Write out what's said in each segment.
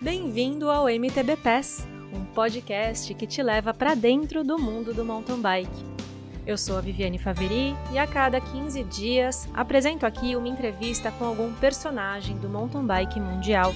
Bem-vindo ao MTB Pass, um podcast que te leva para dentro do mundo do mountain bike. Eu sou a Viviane Faveri e a cada 15 dias apresento aqui uma entrevista com algum personagem do mountain bike mundial.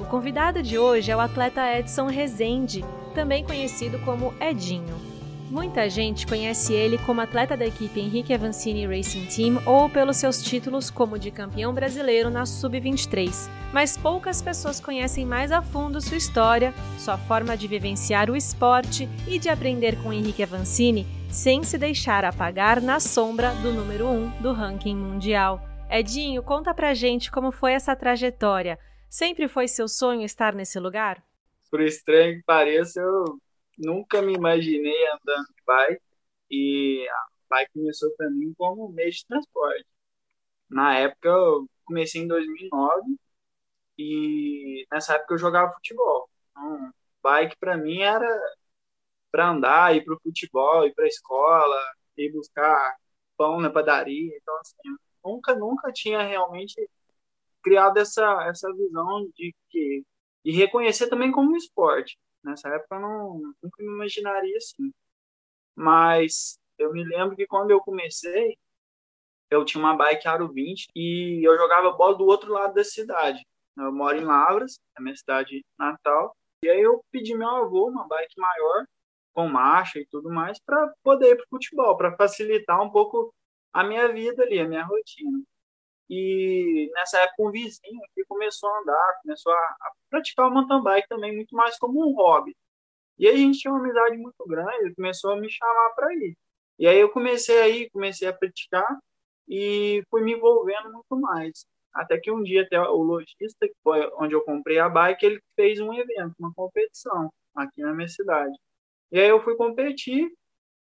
O convidado de hoje é o atleta Edson Rezende, também conhecido como Edinho. Muita gente conhece ele como atleta da equipe Henrique Avancini Racing Team ou pelos seus títulos como de campeão brasileiro na Sub-23, mas poucas pessoas conhecem mais a fundo sua história, sua forma de vivenciar o esporte e de aprender com Henrique Avancini sem se deixar apagar na sombra do número 1 um do ranking mundial. Edinho, conta pra gente como foi essa trajetória. Sempre foi seu sonho estar nesse lugar? Por estranho que pareça, eu nunca me imaginei andando de bike e a bike começou para mim como meio de transporte. Na época, eu comecei em 2009 e nessa época eu jogava futebol. Então, bike para mim era para andar, ir para o futebol, ir para a escola, ir buscar pão na padaria. Então, assim, nunca, nunca tinha realmente criado essa, essa visão de que e reconhecer também como um esporte. Nessa época eu não, nunca me imaginaria assim. Mas eu me lembro que quando eu comecei, eu tinha uma bike Aro 20 e eu jogava bola do outro lado da cidade. Eu moro em Lavras, é minha cidade natal. E aí eu pedi meu avô uma bike maior, com marcha e tudo mais, para poder ir para futebol, para facilitar um pouco a minha vida ali, a minha rotina. E nessa época um vizinho que começou a andar, começou a, a, praticar o mountain bike também muito mais como um hobby. E aí a gente tinha uma amizade muito grande, ele começou a me chamar para ir. E aí eu comecei a ir, comecei a praticar e fui me envolvendo muito mais. Até que um dia até o lojista, que foi onde eu comprei a bike, ele fez um evento, uma competição aqui na minha cidade. E aí eu fui competir,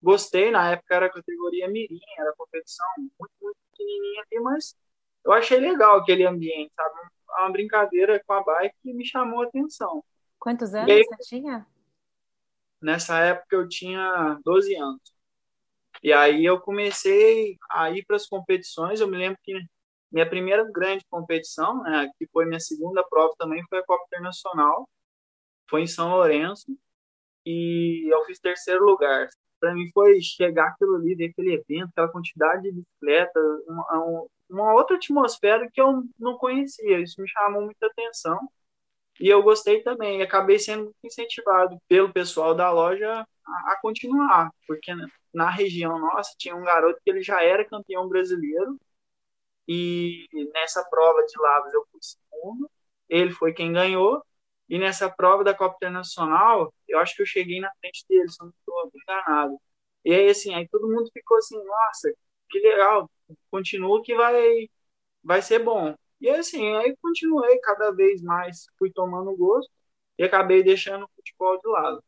gostei, na época era categoria mirim, era competição muito, muito pequenininha ali, mas eu achei legal aquele ambiente, sabe? Uma brincadeira com a bike que me chamou a atenção. Quantos anos aí, você tinha? Nessa época eu tinha 12 anos. E aí eu comecei a ir para as competições. Eu me lembro que minha primeira grande competição, né, que foi minha segunda prova também, foi a Copa Internacional. Foi em São Lourenço. E eu fiz terceiro lugar. Para mim foi chegar aquilo ali, ver aquele evento, aquela quantidade de bicicletas, um, uma outra atmosfera que eu não conhecia. Isso me chamou muita atenção e eu gostei também. E acabei sendo incentivado pelo pessoal da loja a, a, continuar, porque na região nossa tinha um garoto que ele já era campeão brasileiro e nessa prova de Lavras eu fui segundo, ele foi quem ganhou. E nessa prova da Copa Internacional, eu acho que eu cheguei na frente dele, se não estou enganado. E aí, assim, aí todo mundo ficou assim, nossa, que legal, continua que vai, vai ser bom. E assim, aí continuei cada vez mais, fui tomando gosto e acabei deixando o futebol de lado.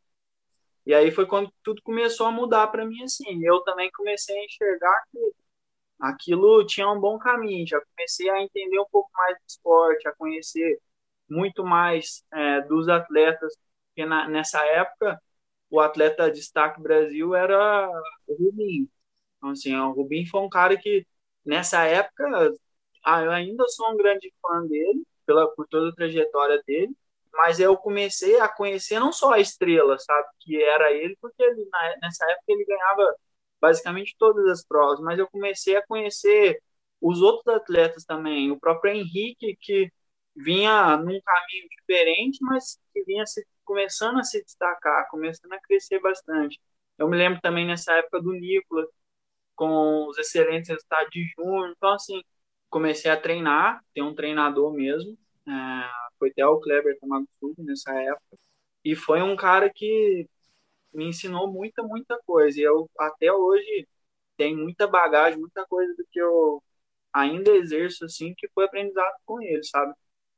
E aí foi quando tudo começou a mudar para mim assim. Eu também comecei a enxergar que aquilo tinha um bom caminho. Já comecei a entender um pouco mais do esporte, a conhecer muito mais é, dos atletas. Porque na, nessa época o atleta destaque Brasil era o Rubinho. Então, assim, o Rubinho foi um cara que, nessa época, ah, eu ainda sou um grande fã dele, pela, por toda a trajetória dele, mas eu comecei a conhecer não só a estrela, sabe, que era ele, porque ele, nessa época ele ganhava basicamente todas as provas, mas eu comecei a conhecer os outros atletas também, o próprio Henrique, que vinha num caminho diferente, mas que vinha se, começando a se destacar, começando a crescer bastante. Eu me lembro também nessa época do Nicolas, com os excelentes resultados de junho. Então, assim, comecei a treinar, ter um treinador mesmo. É, foi até o Kleber Tamagusugi nessa época. E foi um cara que me ensinou muita, muita coisa. E eu, até hoje, tenho muita bagagem, muita coisa do que eu ainda exerço, assim, que foi aprendizado com ele, sabe?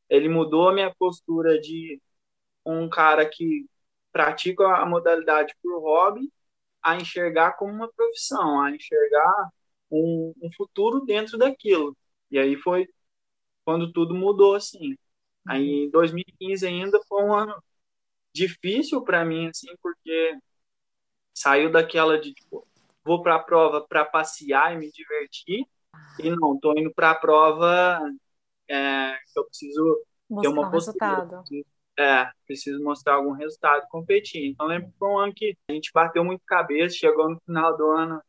Ele mudou a minha postura de um cara que pratica a modalidade por hobby a enxergar como uma profissão, a enxergar um, um futuro dentro daquilo. E aí foi quando tudo mudou assim. Aí em 2015 ainda foi um ano difícil para mim assim, porque saiu daquela de tipo, vou para a prova para passear e me divertir e não, tô indo para a prova é, que eu preciso Mostrar ter uma um resultado. É, preciso mostrar algum resultado, competir. Então, lembro que foi um ano que a gente bateu muito cabeça, chegou no final do ano,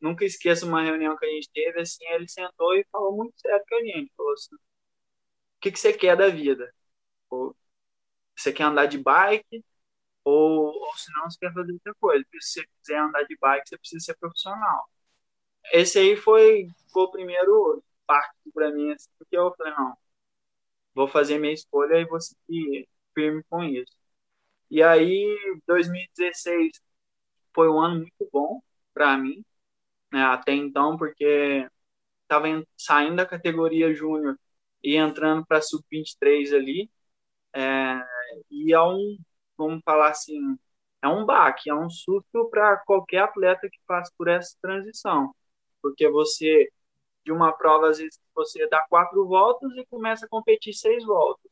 nunca esqueço uma reunião que a gente teve, assim, ele sentou e falou muito sério com a gente, falou assim, o que, que você quer da vida? Ou, você quer andar de bike? Ou, ou senão você quer fazer outra coisa. Se você quiser andar de bike, você precisa ser profissional. Esse aí foi, foi o primeiro parte para mim, assim, porque eu falei, não, vou fazer minha escolha e vou seguir firme com isso. E aí, 2016 foi um ano muito bom para mim, né, até então, porque estava saindo da categoria júnior e entrando para sub-23 ali, é, e é um, vamos falar assim, é um baque, é um susto para qualquer atleta que passa por essa transição, porque você de uma prova às vezes você dá quatro voltas e começa a competir seis voltas,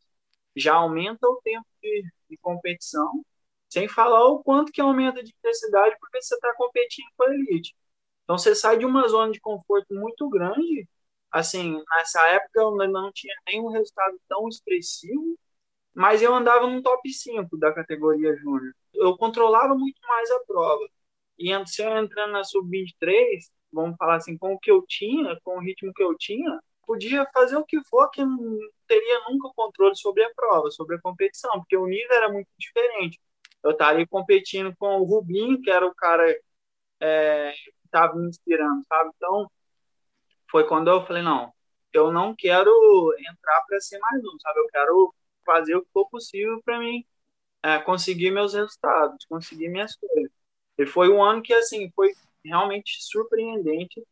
já aumenta o tempo de, de competição, sem falar o quanto que aumenta a intensidade porque você está competindo com a elite. Então você sai de uma zona de conforto muito grande. Assim, nessa época eu não tinha nenhum resultado tão expressivo, mas eu andava no top 5 da categoria júnior. Eu controlava muito mais a prova. E se eu entrando na sub-23, vamos falar assim, com o que eu tinha, com o ritmo que eu tinha, podia fazer o que for que não teria nunca controle sobre a prova, sobre a competição, porque o nível era muito diferente. Eu estaria competindo com o Rubinho, que era o cara é, que estava me inspirando, sabe? Então, foi quando eu falei, não, eu não quero entrar para ser mais um, sabe? Eu quero fazer o que for possível para mim é, conseguir meus resultados, conseguir minhas coisas. E foi um ano que, assim, foi realmente surpreendente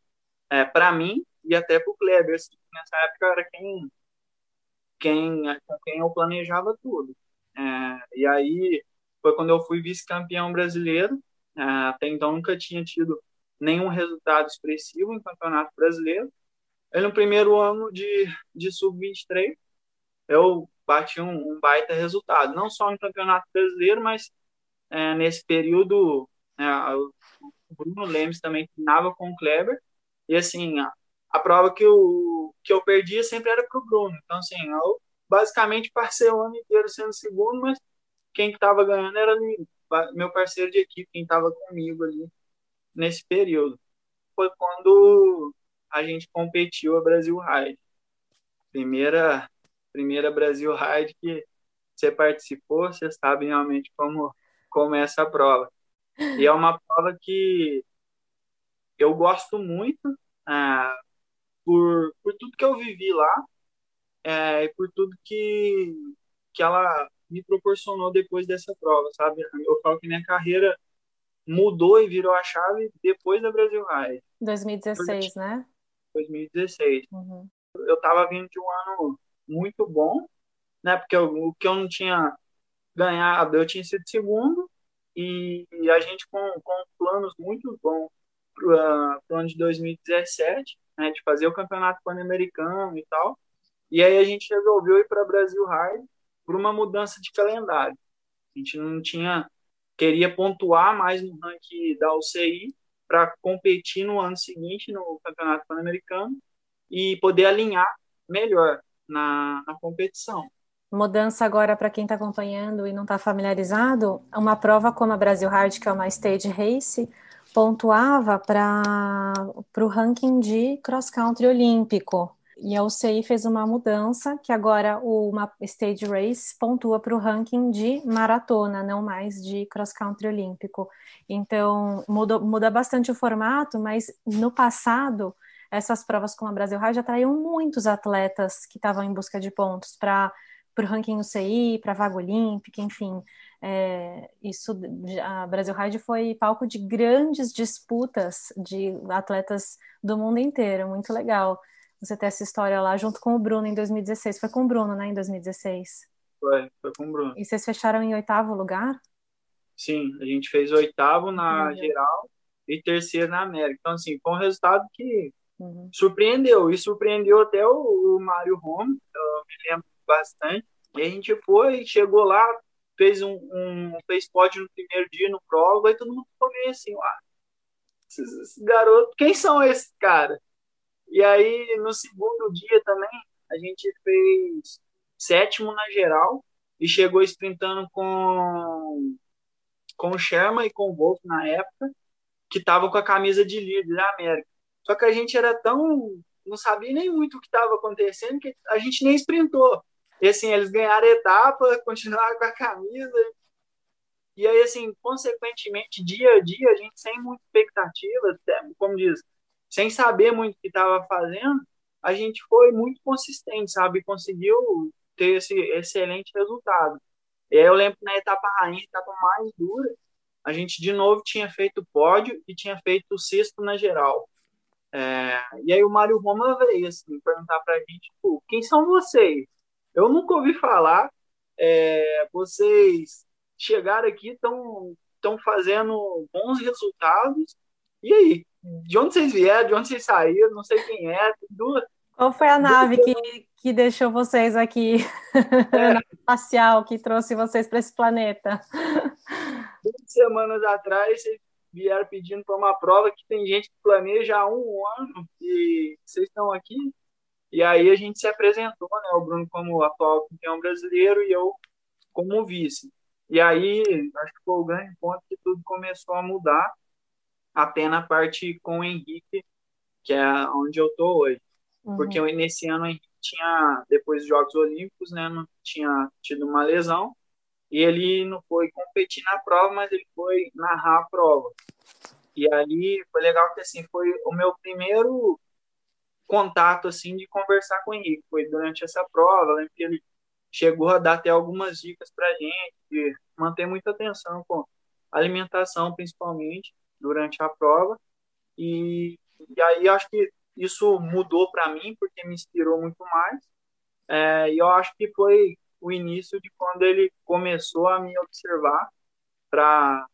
é, para mim e até para o Kleber. Assim, nessa época era quem, quem, com quem eu planejava tudo. É, e aí foi quando eu fui vice-campeão brasileiro. É, até então nunca tinha tido nenhum resultado expressivo em campeonato brasileiro. E no primeiro ano de, de sub-23, eu bati um, um, baita resultado, não só no Campeonato Brasileiro, mas é, nesse período é, o Bruno Lemes também treinava com o Kleber, e assim, a, prova que eu, que eu perdia sempre era para o Bruno, então assim, eu basicamente passei o ano inteiro sendo segundo, mas quem estava ganhando era meu parceiro de equipe, quem estava comigo ali nesse período. Foi quando a gente competiu a Brasil Ride. Primeira primeira Brasil Ride que você participou, você sabe realmente como, como é essa prova. E é uma prova que eu gosto muito ah, por, por tudo que eu vivi lá é, e por tudo que, que ela me proporcionou depois dessa prova, sabe? Eu falo que minha carreira mudou e virou a chave depois da Brasil Ride. 2016, Porque, né? 2016. Uhum. Eu estava vindo de um ano muito bom, né? Porque eu, o que eu não tinha ganhado, eu tinha sido segundo e, e a gente com, com planos muito bons para o ano de 2017, né? De fazer o campeonato pan-americano e tal. E aí a gente resolveu ir para Brasil Ride por uma mudança de calendário. A gente não tinha queria pontuar mais no ranking da UCI para competir no ano seguinte no Campeonato Pan-Americano e poder alinhar melhor na, na competição. Mudança agora para quem está acompanhando e não está familiarizado, uma prova como a Brasil Hard, que é uma stage race, pontuava para o ranking de cross country olímpico. E a UCI fez uma mudança que agora o, stage race pontua para o ranking de maratona, não mais de cross country olímpico. Então muda, muda bastante o formato, mas no passado essas provas como a Brasil Ride atraíam muitos atletas que estavam em busca de pontos para o ranking UCI, para a vaga olímpica, enfim. É, isso, a Brasil Ride foi palco de grandes disputas de atletas do mundo inteiro, muito legal você ter essa história lá junto com o Bruno em 2016. Foi com o Bruno, né, em 2016? Foi, foi com o Bruno. E vocês fecharam em oitavo lugar? Sim, a gente fez oitavo na uhum. geral e terceiro na América. Então, assim, foi um resultado que Uhum. Surpreendeu, e surpreendeu até o, o Mário Home, eu me lembro bastante. E a gente foi, chegou lá, fez um, um fez pódio no primeiro dia no prova, e todo mundo ficou meio assim, ah, esses, garotos, quem são esses caras? E aí, no segundo dia também, a gente fez sétimo na geral e chegou sprintando com com o Sherman e com o Wolf na época, que estavam com a camisa de líder da América. Só que a gente era tão não sabia nem muito o que estava acontecendo que a gente nem sprintou. E assim, eles ganharam a etapa, continuaram com a camisa. E aí, assim, consequentemente, dia a dia, a gente sem muita expectativa, como diz, sem saber muito o que estava fazendo, a gente foi muito consistente, sabe? Conseguiu ter esse excelente resultado. E aí eu lembro na etapa rainha, etapa mais dura, a gente de novo tinha feito pódio e tinha feito o sexto na geral. É, e aí o Mário Roma veio assim, perguntar para a gente, tipo, quem são vocês? Eu nunca ouvi falar, é, vocês chegaram aqui, estão estão fazendo bons resultados, e aí? De onde vocês vieram? De onde vocês saíram? Não sei quem é. Duas, Qual foi a nave que, que deixou vocês aqui? É. espacial, que trouxe vocês para esse planeta? Duas semanas atrás, vocês vieram pedindo para uma prova que tem gente que planeja há um ano e vocês estão aqui. E aí a gente se apresentou, né? O Bruno como atual campeão brasileiro e eu como vice. E aí, acho que foi o grande ponto que tudo começou a mudar, até na parte com o Henrique, que é onde eu tô hoje. Uhum. Porque nesse ano o Henrique tinha, depois dos Jogos Olímpicos, né, não tinha tido uma lesão, e ele não foi competir na prova, mas ele foi narrar a prova. E aí foi legal que assim foi o meu primeiro contato assim de conversar com o Henrique. Foi durante essa prova, lembro que ele chegou a dar até algumas dicas para gente, de manter muita atenção com alimentação, principalmente durante a prova. E, e aí acho que isso mudou para mim porque me inspirou muito mais. É, e eu acho que foi o início de quando ele começou a me observar para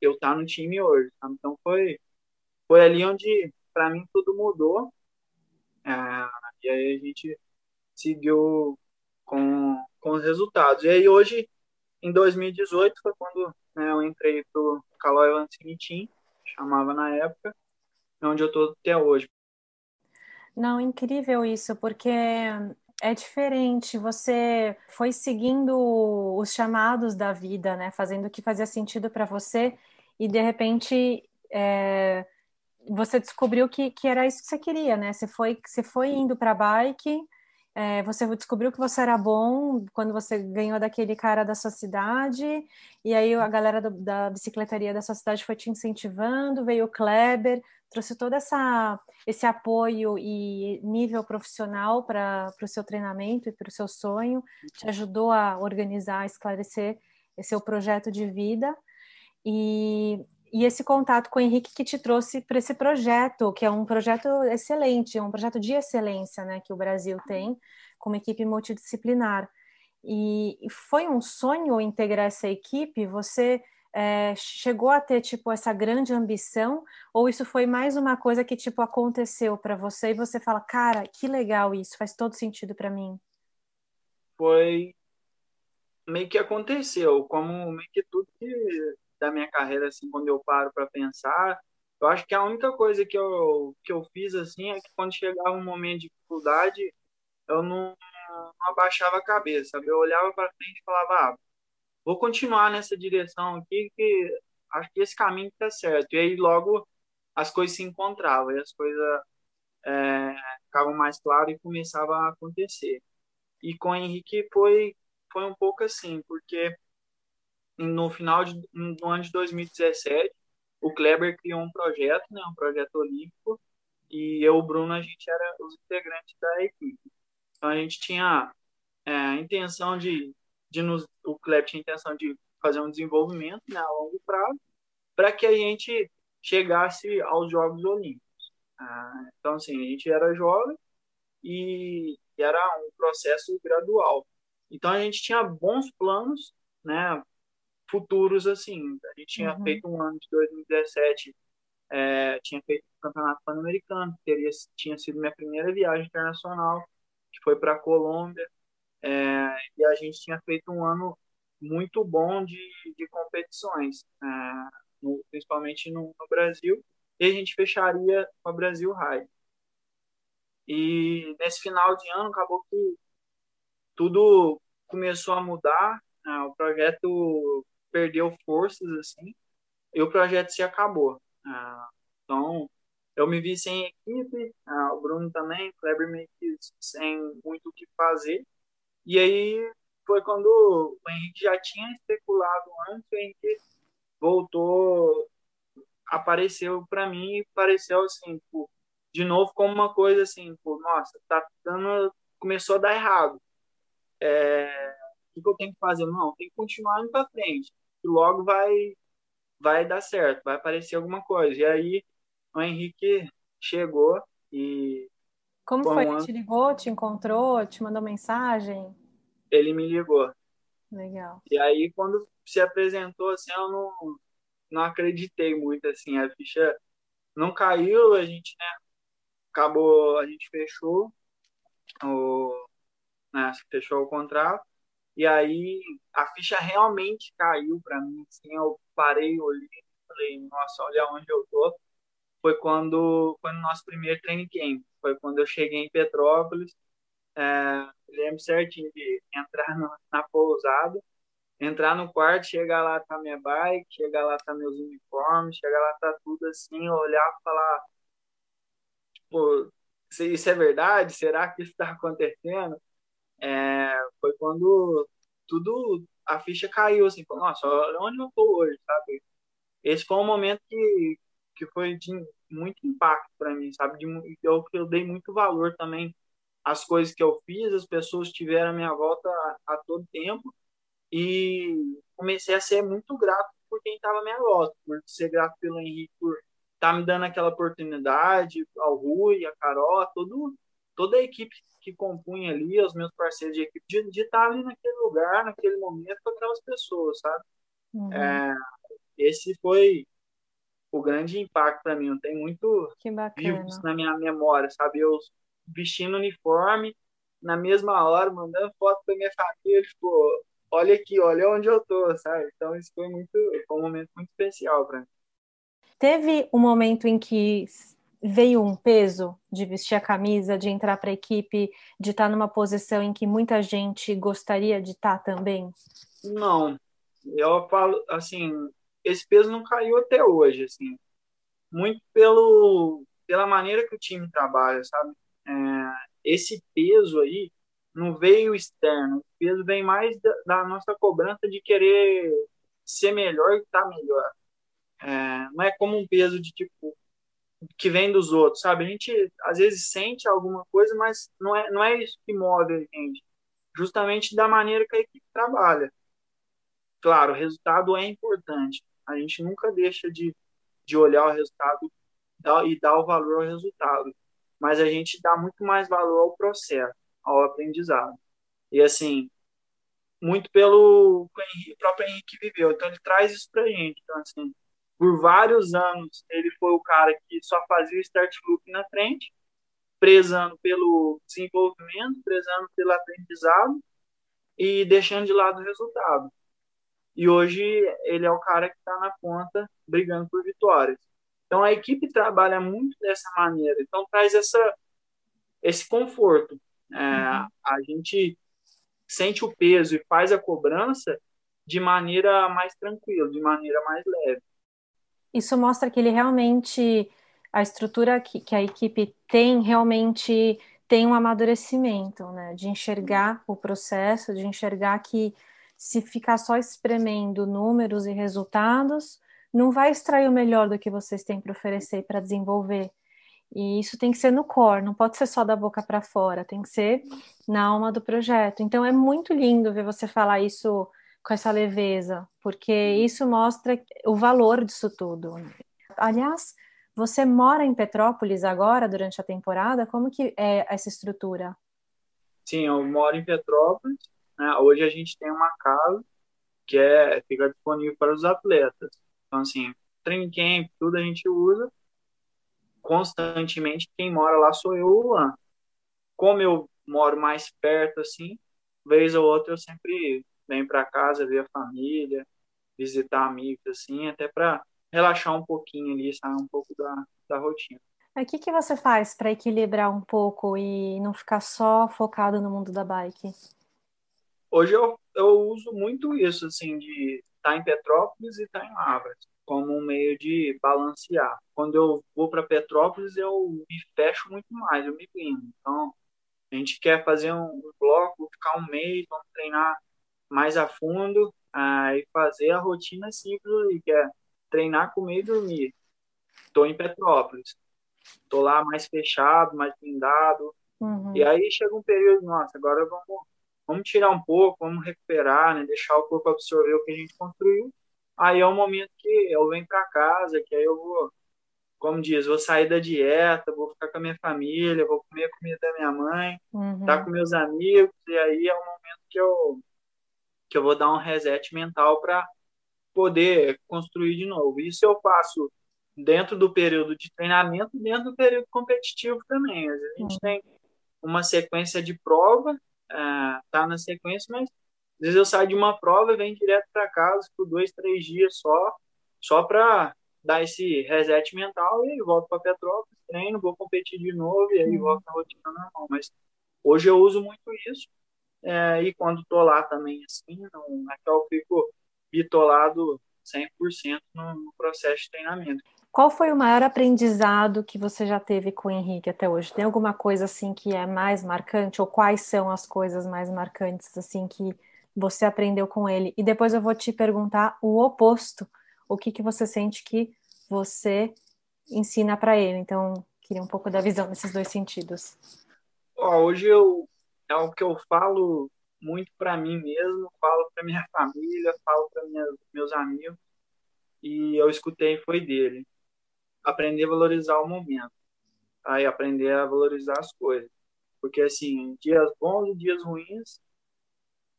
eu estar tá no time hoje. Sabe? Então foi foi ali onde para mim tudo mudou. É, e aí a gente seguiu com, com os resultados. E aí hoje, em 2018, foi quando né, eu entrei pro Calói Lancini Team, chamava na época, onde eu estou até hoje. Não, incrível isso, porque é diferente. Você foi seguindo os chamados da vida, né? Fazendo o que fazia sentido para você e de repente é, você descobriu que, que era isso que você queria, né? Você foi, você foi indo para bike, é, você descobriu que você era bom quando você ganhou daquele cara da sua cidade, e aí a galera do, da bicicletaria da sua cidade foi te incentivando, veio o Kleber, trouxe todo essa, esse apoio e nível profissional para o seu treinamento e para o seu sonho, te ajudou a organizar, esclarecer esse seu projeto de vida. E, e esse contato com o Henrique que te trouxe para esse projeto, que é um projeto excelente, é um projeto de excelência né, que o Brasil tem, com uma equipe multidisciplinar. E, e foi um sonho integrar essa equipe? Você é, chegou a ter tipo essa grande ambição ou isso foi mais uma coisa que tipo aconteceu para você e você fala cara que legal isso faz todo sentido para mim foi meio que aconteceu como meio que tudo que, da minha carreira assim quando eu paro para pensar eu acho que a única coisa que eu que eu fiz assim é que quando chegava um momento de dificuldade eu não, não abaixava a cabeça sabe? eu olhava para frente e falava ah, vou continuar nessa direção aqui, que acho que esse caminho está certo. E aí logo as coisas se encontravam, e as coisas é, ficavam mais claras e começavam a acontecer. E com o Henrique foi, foi um pouco assim, porque no final de, no ano de 2017, o Kleber criou um projeto, né, um projeto olímpico, e eu e o Bruno, a gente era os integrantes da equipe. Então a gente tinha é, a intenção de de nos, o Kleber tinha a intenção de fazer um desenvolvimento né, a longo prazo para que a gente chegasse aos Jogos Olímpicos. Ah, então, assim, a gente era jovem e era um processo gradual. Então, a gente tinha bons planos, né, futuros, assim. A gente tinha uhum. feito um ano de 2017, é, tinha feito o Campeonato Pan-Americano, teria tinha sido minha primeira viagem internacional, que foi para a Colômbia. É, e a gente tinha feito um ano muito bom de, de competições, é, no, principalmente no, no, Brasil, e a gente fecharia com a Brasil Ride. E nesse final de ano acabou que tudo começou a mudar, né? o projeto perdeu forças, assim, e o projeto se acabou. Ah, então, eu me vi sem equipe, ah, o Bruno também, o Kleber meio que sem muito o que fazer. E aí foi quando o Henrique já tinha especulado antes, o Henrique voltou, apareceu para mim e pareceu assim, pô, de novo como uma coisa assim, pô, nossa, tá dando, começou a dar errado. É, o que eu tenho que fazer? Não, tem que continuar indo para frente. E logo vai vai dar certo, vai aparecer alguma coisa. E aí o Henrique chegou e. Como foi? Ele te ligou, te encontrou, te mandou mensagem? Ele me ligou. Legal. E aí, quando se apresentou, assim, eu não, não acreditei muito, assim, a ficha não caiu, a gente, né, acabou, a gente fechou o, né, fechou o contrato, e aí a ficha realmente caiu para mim, assim, eu parei, olhei, falei, nossa, olha onde eu tô, foi quando foi no nosso primeiro training camp. Foi quando eu cheguei em Petrópolis. É, lembro certinho de entrar no, na pousada, entrar no quarto, chegar lá tá minha bike, chegar lá tá meus uniformes, chegar lá tá tudo assim, olhar e falar, tipo, isso é verdade? Será que isso está acontecendo? É, foi quando tudo a ficha caiu assim, falou, nossa, onde eu tô hoje, sabe? Esse foi um momento que que foi de muito impacto para mim, sabe? De, eu, eu dei muito valor também às coisas que eu fiz, as pessoas tiveram a minha volta a, a todo tempo e comecei a ser muito grato por quem estava minha volta, por ser grato pelo Henrique, por estar tá me dando aquela oportunidade, ao Rui, a Carol, a todo, toda a equipe que compunha ali, os meus parceiros de equipe, de, de estar ali naquele lugar, naquele momento com aquelas pessoas, sabe? Uhum. É, esse foi o grande impacto para mim. Eu tenho muito vivo isso na minha memória, sabe? Eu vestindo uniforme, na mesma hora, mandando foto para minha família, tipo, olha aqui, olha onde eu tô, sabe? Então isso foi muito, foi um momento muito especial para mim. Teve um momento em que veio um peso de vestir a camisa, de entrar para a equipe, de estar numa posição em que muita gente gostaria de estar também? Não, eu falo assim, esse peso não caiu até hoje, assim, muito pelo pela maneira que o time trabalha, sabe? É, esse peso aí não veio externo, o peso vem mais da, da nossa cobrança de querer ser melhor e estar tá melhor. É, não é como um peso de tipo que vem dos outros, sabe? A gente às vezes sente alguma coisa, mas não é não é isso que move a gente. Justamente da maneira que a equipe trabalha. Claro, o resultado é importante, a gente nunca deixa de, de olhar o resultado e dar o valor ao resultado, mas a gente dá muito mais valor ao processo, ao aprendizado. E assim, muito pelo o próprio Henrique viveu, então ele traz isso pra gente. Então, assim, por vários anos ele foi o cara que só fazia o start loop na frente, prezando pelo desenvolvimento, prezando pelo aprendizado e deixando de lado o resultado. E hoje ele é o cara que está na ponta brigando por vitórias. Então a equipe trabalha muito dessa maneira. Então traz essa, esse conforto. É, uhum. A gente sente o peso e faz a cobrança de maneira mais tranquila, de maneira mais leve. Isso mostra que ele realmente, a estrutura que, que a equipe tem, realmente tem um amadurecimento, né? De enxergar o processo, de enxergar que se ficar só espremendo números e resultados, não vai extrair o melhor do que vocês têm para oferecer para desenvolver. E isso tem que ser no core, não pode ser só da boca para fora, tem que ser na alma do projeto. Então é muito lindo ver você falar isso com essa leveza, porque isso mostra o valor disso tudo. Aliás, você mora em Petrópolis agora durante a temporada? Como que é essa estrutura? Sim, eu moro em Petrópolis. Né? Hoje a gente tem uma casa que é, fica disponível para os atletas. Então, assim, training camp, tudo a gente usa constantemente. Quem mora lá sou eu, o Luan. Como eu moro mais perto, assim, vez ou outra eu sempre venho para casa ver a família, visitar amigos, assim, até para relaxar um pouquinho ali, sair um pouco da, da rotina. O que, que você faz para equilibrar um pouco e não ficar só focado no mundo da bike? Hoje eu, eu uso muito isso, assim, de estar tá em Petrópolis e estar tá em Lavras, como um meio de balancear. Quando eu vou para Petrópolis, eu me fecho muito mais, eu me blindo. Então, a gente quer fazer um, um bloco, ficar um mês, vamos treinar mais a fundo, aí fazer a rotina simples, que é treinar, comer e dormir. Estou em Petrópolis. Estou lá mais fechado, mais blindado. Uhum. E aí chega um período, nossa, agora vamos, vamos tirar um pouco, vamos recuperar, né? deixar o corpo absorver o que a gente construiu. Aí é o momento que eu venho para casa, que aí eu vou, como diz, vou sair da dieta, vou ficar com a minha família, vou comer a comida da minha mãe, uhum. tá com meus amigos, e aí é o momento que eu, que eu vou dar um reset mental para poder construir de novo. Isso eu faço dentro do período de treinamento, dentro do período competitivo também. Às vezes a gente uhum. tem uma sequência de prova, uh, tá na sequência, mas às vezes eu saio de uma prova e venho direto para casa por dois, três dias só, só para dar esse reset mental e volto para Petrópolis, treino, vou competir de novo e aí uhum. volto à rotina normal. Mas hoje eu uso muito isso é, e quando tô lá também, assim, não, até eu fico bitolado 100% no, no processo de treinamento. Qual foi o maior aprendizado que você já teve com o Henrique até hoje? Tem alguma coisa assim que é mais marcante ou quais são as coisas mais marcantes assim que você aprendeu com ele? E depois eu vou te perguntar o oposto. O que que você sente que você ensina para ele? Então, queria um pouco da visão nesses dois sentidos. hoje eu é o que eu falo muito para mim mesmo, falo para minha família, falo para meus amigos e eu escutei foi dele. Aprender a valorizar o momento, aí aprender a valorizar as coisas, porque assim, dias bons e dias ruins,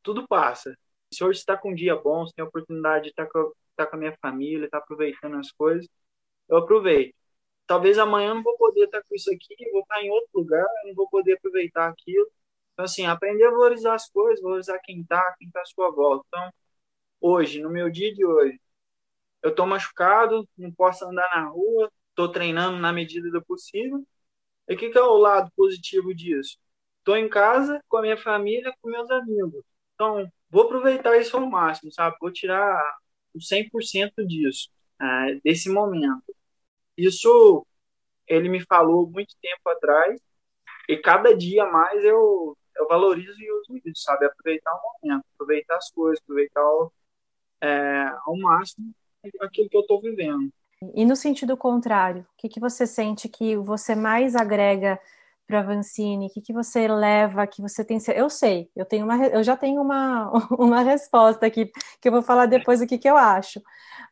tudo passa. Se hoje está com um dia bom, se tem a oportunidade de estar tá com, tá com a minha família, estar tá aproveitando as coisas, eu aproveito. Talvez amanhã não vou poder estar com isso aqui, vou estar em outro lugar, não vou poder aproveitar aquilo então, assim, aprender a valorizar as coisas, valorizar quem tá, quem tá à sua volta. Então, hoje, no meu dia de hoje, eu tô machucado, não posso andar na rua, tô treinando na medida do possível. E o que, que é o lado positivo disso? Tô em casa com a minha família, com meus amigos. Então, vou aproveitar isso ao máximo, sabe? Vou tirar o 100% disso, é, desse momento. Isso ele me falou muito tempo atrás, e cada dia mais eu eu valorizo e uso isso, sabe? Aproveitar o momento, aproveitar as coisas, aproveitar o, é, ao máximo aquilo que eu estou vivendo. E no sentido contrário, o que, que você sente que você mais agrega para Vancini? O que, que você leva, que você tem... Eu sei, eu, tenho uma, eu já tenho uma, uma resposta aqui, que eu vou falar depois o que, que eu acho.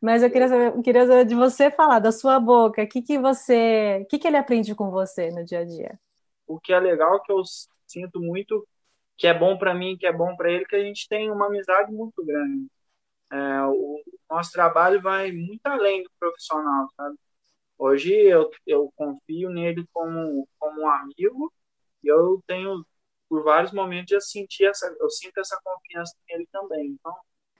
Mas eu queria saber, queria saber de você falar, da sua boca, o que, que você... O que, que ele aprende com você no dia a dia? O que é legal é que eu sinto muito que é bom para mim, que é bom para ele, que a gente tem uma amizade muito grande. É, o nosso trabalho vai muito além do profissional, sabe? Hoje eu, eu confio nele como, como um amigo e eu tenho, por vários momentos, eu, senti essa, eu sinto essa confiança nele também. Então,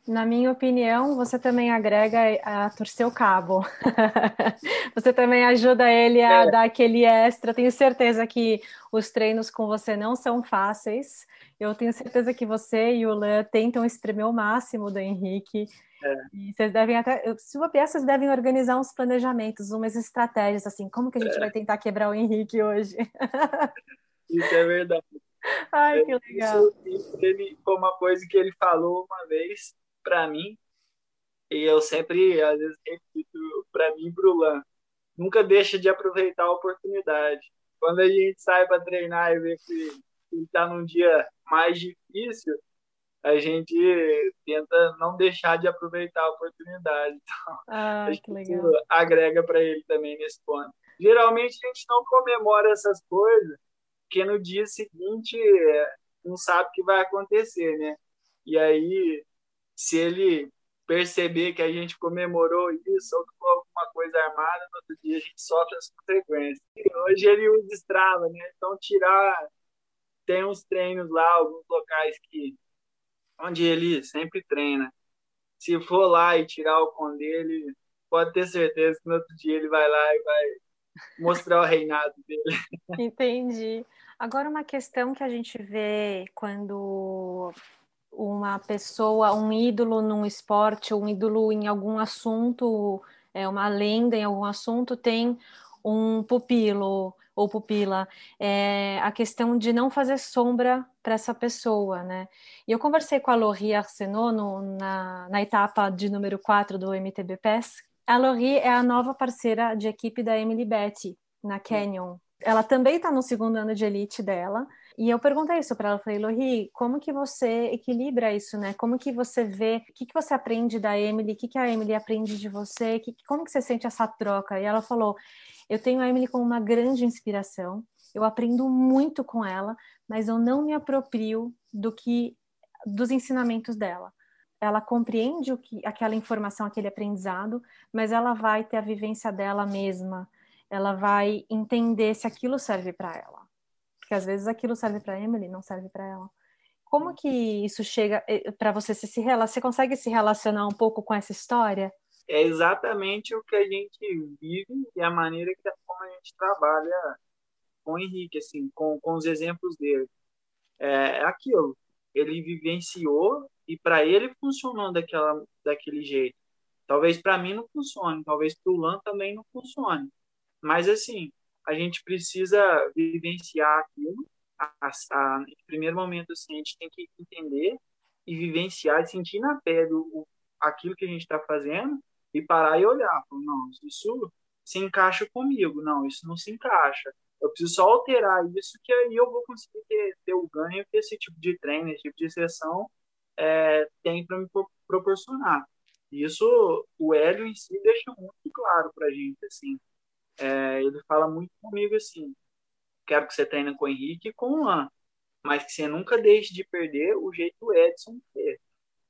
na minha opinião, você também agrega a torcer o cabo. você também ajuda ele a é. dar aquele extra. Tenho certeza que os treinos com você não são fáceis. Eu tenho certeza que você e o Lan tentam espremer o máximo do Henrique. É. E vocês devem até, se peça, vocês devem organizar uns planejamentos, umas estratégias assim, como que a gente é. vai tentar quebrar o Henrique hoje? Isso é verdade. Ai, que legal. Isso, isso ele, foi uma coisa que ele falou uma vez para mim, e eu sempre, às vezes, repito para mim e para o Lan, nunca deixa de aproveitar a oportunidade. Quando a gente sai para treinar e vê que está num dia mais difícil, a gente tenta não deixar de aproveitar a oportunidade. Então, ah, acho que legal. agrega para ele também nesse ponto. Geralmente a gente não comemora essas coisas, porque no dia seguinte é, não sabe o que vai acontecer, né? E aí se ele perceber que a gente comemorou isso ou com alguma coisa armada, no outro dia a gente sofre as consequências. E hoje ele usa Strava, né? Então tirar tem uns treinos lá, alguns locais que onde ele sempre treina. Se for lá e tirar o com dele, pode ter certeza que no outro dia ele vai lá e vai mostrar o reinado dele. Entendi. Agora uma questão que a gente vê quando uma pessoa, um ídolo num esporte, um ídolo em algum assunto, é uma lenda em algum assunto, tem um pupilo ou pupila, é a questão de não fazer sombra para essa pessoa, né? E eu conversei com a Laurie Arsenault no, na, na etapa de número 4 do MTB PES. A Laurie é a nova parceira de equipe da Emily Betty, na Canyon. Ela também está no segundo ano de elite dela, e eu perguntei isso para ela, falei, Lori, como que você equilibra isso, né? Como que você vê, o que, que você aprende da Emily, o que, que a Emily aprende de você, que, como que você sente essa troca? E ela falou, eu tenho a Emily como uma grande inspiração, eu aprendo muito com ela, mas eu não me aproprio do que dos ensinamentos dela. Ela compreende o que aquela informação, aquele aprendizado, mas ela vai ter a vivência dela mesma. Ela vai entender se aquilo serve para ela porque às vezes aquilo serve para Emily, não serve para ela. Como que isso chega eh, para você se, se você consegue se relacionar um pouco com essa história? É exatamente o que a gente vive e a maneira que como a gente trabalha com o Henrique, assim, com, com os exemplos dele. É, é aquilo. Ele vivenciou e para ele funcionou daquela, daquele jeito. Talvez para mim não funcione, talvez para o Lan também não funcione. Mas assim, a gente precisa vivenciar aquilo. Em primeiro momento, assim, a gente tem que entender e vivenciar e sentir na pele o, aquilo que a gente está fazendo e parar e olhar. Não, isso se encaixa comigo. Não, isso não se encaixa. Eu preciso só alterar isso que aí eu vou conseguir ter, ter o ganho que esse tipo de treino, esse tipo de sessão é, tem para me proporcionar. Isso o Hélio em si deixa muito claro para a gente, assim é, ele fala muito comigo assim: quero que você treine com o Henrique e com o Luan, mas que você nunca deixe de perder o jeito Edson ser.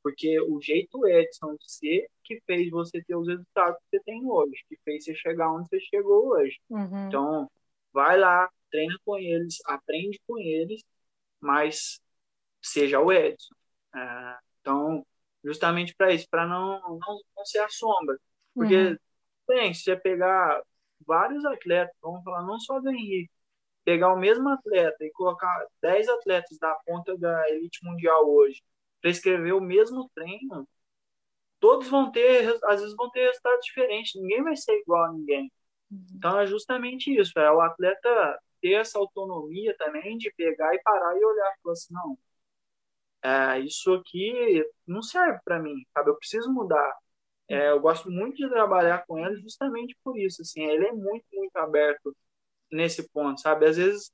Porque o jeito Edson ser que fez você ter os resultados que você tem hoje, que fez você chegar onde você chegou hoje. Uhum. Então, vai lá, treina com eles, aprende com eles, mas seja o Edson. É, então, justamente para isso, para não, não, não ser a sombra. Porque, uhum. bem, se você pegar vários atletas, vamos falar não só do Henrique, pegar o mesmo atleta e colocar 10 atletas da ponta da elite mundial hoje, prescrever o mesmo treino, todos vão ter, às vezes vão ter resultados diferentes, ninguém vai ser igual a ninguém. Uhum. Então é justamente isso, é o atleta ter essa autonomia também de pegar e parar e olhar e falar assim, não, é, isso aqui não serve para mim, sabe? Eu preciso mudar. É, eu gosto muito de trabalhar com ele justamente por isso. Assim, ele é muito, muito aberto nesse ponto, sabe? Às vezes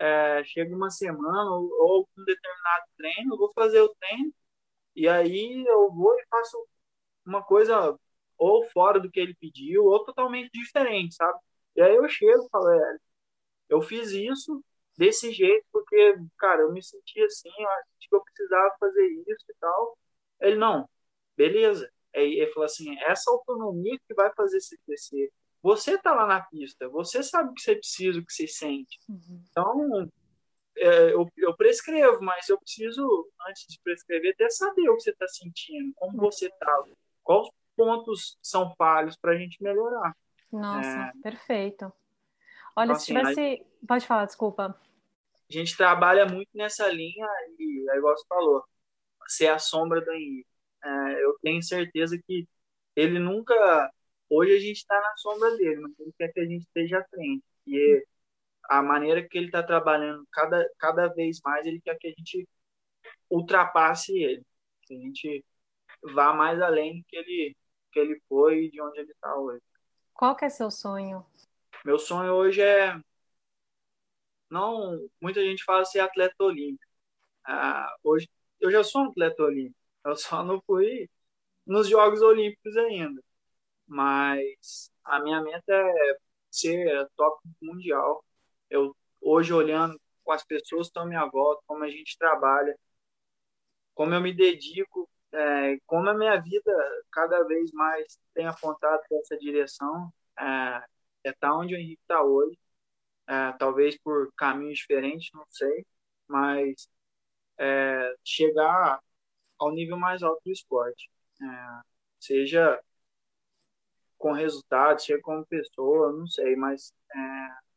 é, chega uma semana ou, ou um determinado treino, eu vou fazer o treino e aí eu vou e faço uma coisa ou fora do que ele pediu ou totalmente diferente, sabe? E aí eu chego e falo, é, eu fiz isso desse jeito porque, cara, eu me senti assim, eu acho que eu precisava fazer isso e tal. Ele, não, beleza, ele falou assim: essa autonomia que vai fazer você crescer. Você está lá na pista, você sabe o que você precisa, o que você sente. Uhum. Então, é, eu, eu, prescrevo, mas eu preciso, antes de prescrever, até saber o que você está sentindo, como você está, quais pontos são falhos para a gente melhorar. Nossa, é... perfeito. Olha, então, se assim, tivesse. A... Pode falar, desculpa. A gente trabalha muito nessa linha e, é igual você falou, ser a sombra do Henrique é, eu tenho certeza que ele nunca. Hoje a gente está na sombra dele, mas ele quer que a gente esteja à frente. E a maneira que ele está trabalhando, cada, cada vez mais, ele quer que a gente ultrapasse ele, que a gente vá mais além do que ele, que ele foi e de onde ele está hoje. Qual que é seu sonho? Meu sonho hoje é não muita gente fala ser atleta olímpico. Ah, hoje eu já sou um atleta olímpico. Eu só não fui nos Jogos Olímpicos ainda. Mas a minha meta é ser top mundial. Eu hoje olhando com as pessoas que estão à minha volta, como a gente trabalha, como eu me dedico, é, como a minha vida cada vez mais tem apontado para essa direção, é, é tá onde o Henrique está hoje. É, talvez por caminhos diferentes, não sei, mas é, chegar ao nível mais alto do esporte. É, seja com resultados, seja como pessoa, não sei, mas é,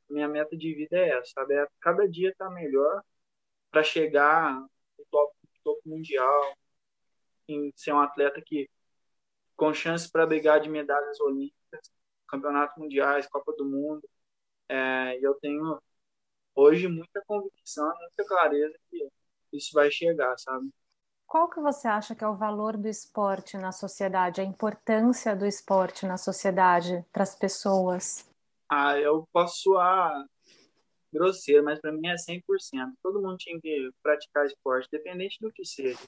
minha meta de vida é essa, sabe? É cada dia tá melhor para chegar no topo, topo mundial, em ser um atleta que com chances para brigar de medalhas olímpicas, campeonatos mundiais, Copa do Mundo. É, eu tenho hoje muita convicção, muita clareza que isso vai chegar, sabe? Qual que você acha que é o valor do esporte na sociedade, a importância do esporte na sociedade para as pessoas? Ah, eu posso soar grosseiro, mas para mim é 100%. Todo mundo tinha que praticar esporte, independente do que seja.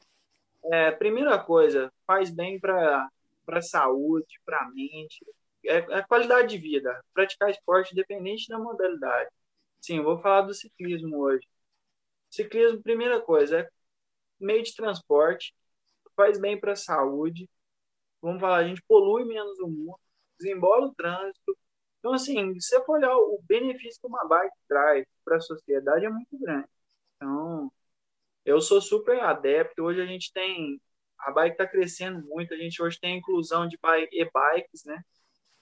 É, primeira coisa, faz bem para a saúde, para a mente, é, é qualidade de vida. Praticar esporte, independente da modalidade. Sim, vou falar do ciclismo hoje. Ciclismo, primeira coisa, é meio de transporte, faz bem para a saúde. Vamos falar, a gente polui menos o mundo, desembola o trânsito, então, assim, se você for olhar o benefício que uma bike traz para a sociedade é muito grande. Então, eu sou super adepto. Hoje a gente tem. A bike está crescendo muito. A gente hoje tem a inclusão de e-bikes, né?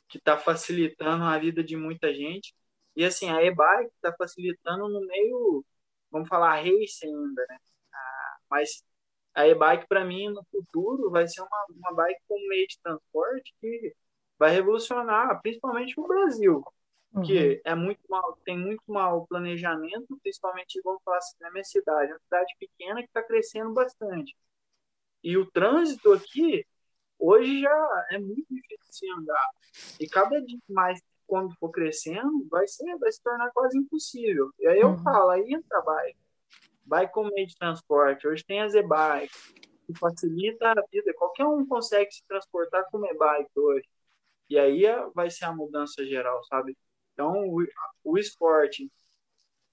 Que está facilitando a vida de muita gente. E, assim, a e-bike está facilitando no meio, vamos falar, race ainda, né? Mas a e-bike, para mim, no futuro, vai ser uma, uma bike como meio de transporte que vai revolucionar, principalmente no Brasil, que uhum. é muito mal, tem muito mal planejamento, principalmente, vamos falar assim, na minha cidade, é uma cidade pequena que está crescendo bastante. E o trânsito aqui, hoje já é muito difícil de andar. E cada dia mais, quando for crescendo, vai, ser, vai se tornar quase impossível. E aí eu uhum. falo, aí entra a bike. Bike como meio de transporte. Hoje tem a Z-Bike, que facilita a vida. Qualquer um consegue se transportar com e-bike hoje. E aí é, vai ser a mudança geral, sabe? Então, o, o esporte,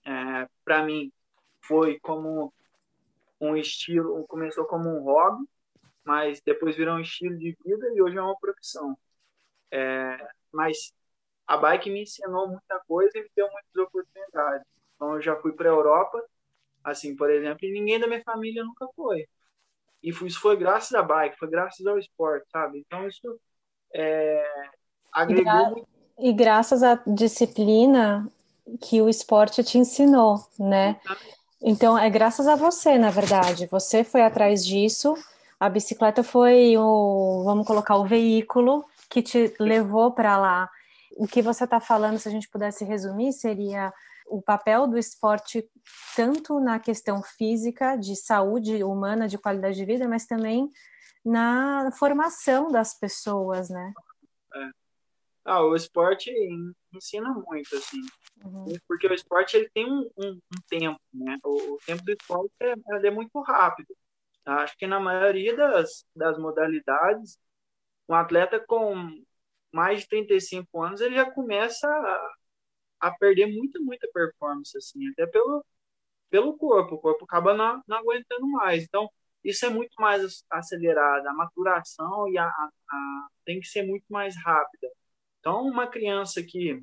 é, para mim, foi como um estilo, começou como um hobby, mas depois virou um estilo de vida e hoje é uma profissão. É, mas a bike me ensinou muita coisa e me deu muitas oportunidades. Então, eu já fui para a Europa, assim, por exemplo, e ninguém da minha família nunca foi. E isso foi graças à bike, foi graças ao esporte, sabe? Então, isso é, agregou e, gra muito. E graças à disciplina que o esporte te ensinou, né? Então, é graças a você, na verdade. Você foi atrás disso. A bicicleta foi o, vamos colocar, o veículo que te levou para lá. O que você está falando, se a gente pudesse resumir, seria o papel do esporte tanto na questão física, de saúde humana, de qualidade de vida, mas também na formação das pessoas, né? É. Ah, o esporte ensina muito, assim. Uhum. Porque o esporte ele tem um, um, um tempo, né? O, o, tempo do esporte é, é muito rápido. Acho que na maioria das, das modalidades, um atleta com mais de 35 anos, ele já começa a, a perder muita, muita performance, assim, até pelo, pelo corpo. O corpo acaba não, não aguentando mais. Então, isso é muito mais acelerado, a maturação e a, a, a, tem que ser muito mais rápida. Então, uma criança que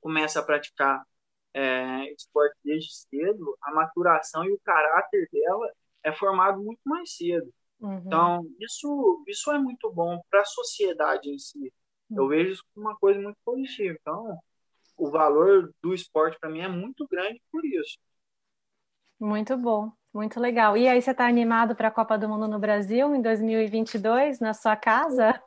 começa a praticar é, esporte desde cedo, a maturação e o caráter dela é formado muito mais cedo. Uhum. Então, isso, isso é muito bom para a sociedade em si. Uhum. Eu vejo isso como uma coisa muito positiva. Então, o valor do esporte para mim é muito grande por isso. Muito bom. Muito legal. E aí, você está animado para a Copa do Mundo no Brasil em 2022, na sua casa?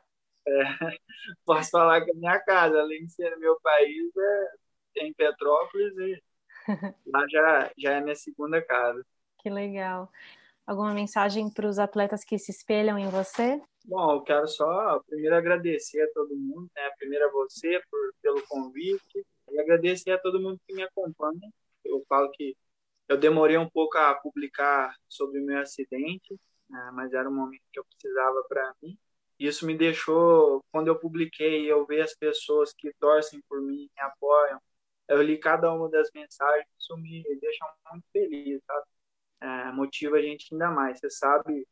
É, posso falar que é minha casa, além de ser meu país, é, em Petrópolis e lá já, já é minha segunda casa. Que legal. Alguma mensagem para os atletas que se espelham em você? Bom, eu quero só primeiro agradecer a todo mundo, né? Primeiro a você por, pelo convite e agradecer a todo mundo que me acompanha. Eu falo que eu demorei um pouco a publicar sobre o meu acidente, né, mas era um momento que eu precisava para mim. Isso me deixou, quando eu publiquei, eu ver as pessoas que torcem por mim, me apoiam, eu li cada uma das mensagens, isso me deixa muito feliz, sabe? É, motiva a gente ainda mais. Você sabe,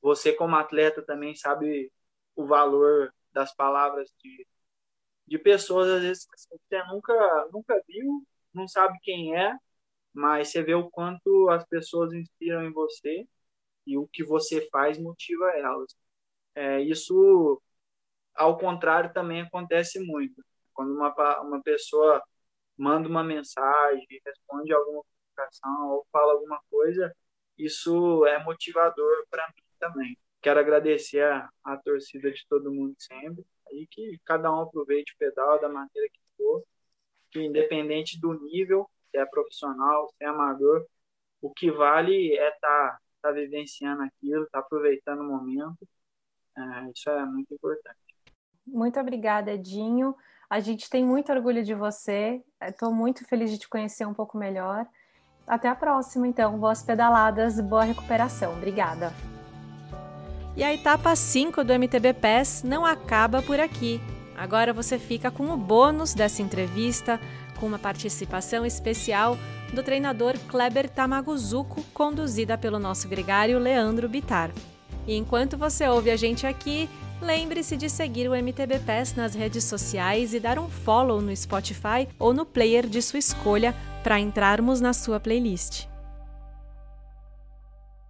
você como atleta também sabe o valor das palavras de, de pessoas, às vezes, que você nunca, nunca viu, não sabe quem é, mas você vê o quanto as pessoas inspiram em você e o que você faz motiva elas. É, isso, ao contrário, também acontece muito. Quando uma, uma pessoa manda uma mensagem, responde alguma comunicação ou fala alguma coisa, isso é motivador para mim também. Quero agradecer a, a torcida de todo mundo sempre e que cada um aproveite o pedal da maneira que for, que independente do nível, se é profissional, se é amador, o que vale é estar tá, tá vivenciando aquilo, estar tá aproveitando o momento. É, isso é muito importante. Muito obrigada, Edinho. A gente tem muito orgulho de você. Estou muito feliz de te conhecer um pouco melhor. Até a próxima, então. Boas pedaladas, boa recuperação. Obrigada. E a etapa 5 do MTB PES não acaba por aqui. Agora você fica com o bônus dessa entrevista, com uma participação especial do treinador Kleber Tamaguzuko, conduzida pelo nosso gregário Leandro Bitar. E enquanto você ouve a gente aqui, lembre-se de seguir o MTB PES nas redes sociais e dar um follow no Spotify ou no player de sua escolha para entrarmos na sua playlist.